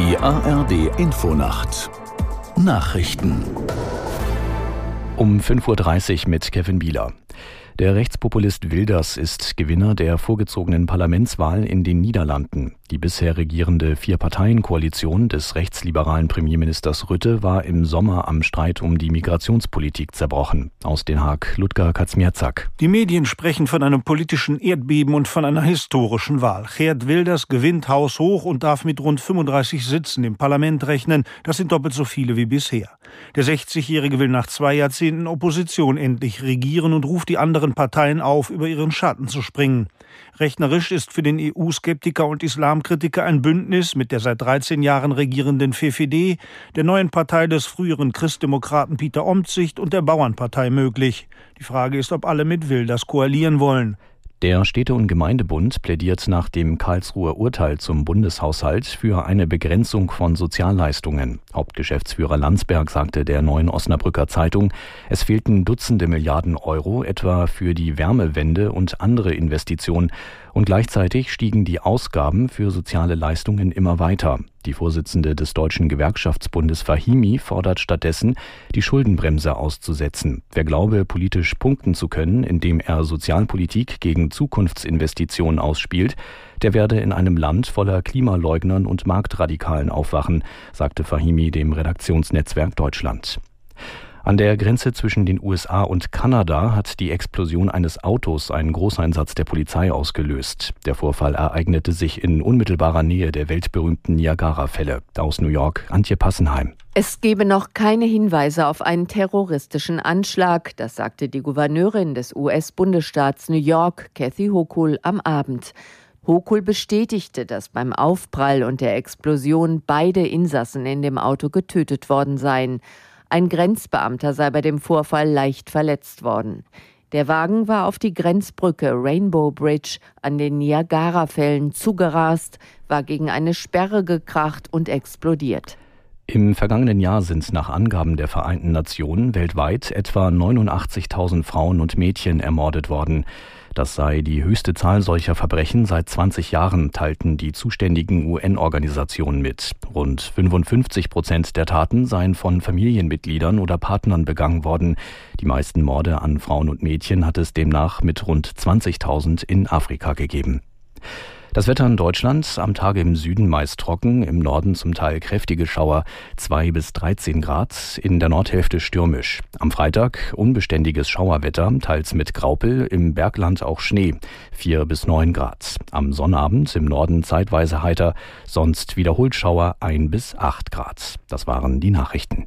ARD Infonacht Nachrichten um 5.30 Uhr mit Kevin Bieler. Der Rechtspopulist Wilders ist Gewinner der vorgezogenen Parlamentswahl in den Niederlanden. Die bisher regierende Vier-Parteien-Koalition des rechtsliberalen Premierministers Rütte war im Sommer am Streit um die Migrationspolitik zerbrochen. Aus Den Haag, Ludger Kaczmierzak. Die Medien sprechen von einem politischen Erdbeben und von einer historischen Wahl. Gerd Wilders gewinnt haushoch und darf mit rund 35 Sitzen im Parlament rechnen. Das sind doppelt so viele wie bisher. Der 60-Jährige will nach zwei Jahrzehnten Opposition endlich regieren und ruft die anderen Parteien auf, über ihren Schatten zu springen. Rechnerisch ist für den EU-Skeptiker und Islamkritiker ein Bündnis mit der seit 13 Jahren regierenden FFD, der neuen Partei des früheren Christdemokraten Peter Omtzigt und der Bauernpartei möglich. Die Frage ist, ob alle mit Wilders koalieren wollen. Der Städte- und Gemeindebund plädiert nach dem Karlsruher Urteil zum Bundeshaushalt für eine Begrenzung von Sozialleistungen. Hauptgeschäftsführer Landsberg sagte der neuen Osnabrücker Zeitung, es fehlten Dutzende Milliarden Euro etwa für die Wärmewende und andere Investitionen und gleichzeitig stiegen die Ausgaben für soziale Leistungen immer weiter. Die Vorsitzende des Deutschen Gewerkschaftsbundes Fahimi fordert stattdessen, die Schuldenbremse auszusetzen. Wer glaube, politisch punkten zu können, indem er Sozialpolitik gegen Zukunftsinvestitionen ausspielt, der werde in einem Land voller Klimaleugnern und Marktradikalen aufwachen, sagte Fahimi dem Redaktionsnetzwerk Deutschland. An der Grenze zwischen den USA und Kanada hat die Explosion eines Autos einen Großeinsatz der Polizei ausgelöst. Der Vorfall ereignete sich in unmittelbarer Nähe der weltberühmten Niagara-Fälle. Aus New York, Antje Passenheim. Es gebe noch keine Hinweise auf einen terroristischen Anschlag, das sagte die Gouverneurin des US-Bundesstaats New York, Kathy Hochul, am Abend. Hochul bestätigte, dass beim Aufprall und der Explosion beide Insassen in dem Auto getötet worden seien. Ein Grenzbeamter sei bei dem Vorfall leicht verletzt worden. Der Wagen war auf die Grenzbrücke Rainbow Bridge an den Niagara-Fällen zugerast, war gegen eine Sperre gekracht und explodiert. Im vergangenen Jahr sind nach Angaben der Vereinten Nationen weltweit etwa 89.000 Frauen und Mädchen ermordet worden. Das sei die höchste Zahl solcher Verbrechen seit 20 Jahren, teilten die zuständigen UN-Organisationen mit. Rund 55 Prozent der Taten seien von Familienmitgliedern oder Partnern begangen worden. Die meisten Morde an Frauen und Mädchen hat es demnach mit rund 20.000 in Afrika gegeben. Das Wetter in Deutschland am Tage im Süden meist trocken, im Norden zum Teil kräftige Schauer, 2 bis 13 Grad, in der Nordhälfte stürmisch. Am Freitag unbeständiges Schauerwetter, teils mit Graupel, im Bergland auch Schnee, 4 bis 9 Grad. Am Sonnabend im Norden zeitweise heiter, sonst wiederholt Schauer 1 bis 8 Grad. Das waren die Nachrichten.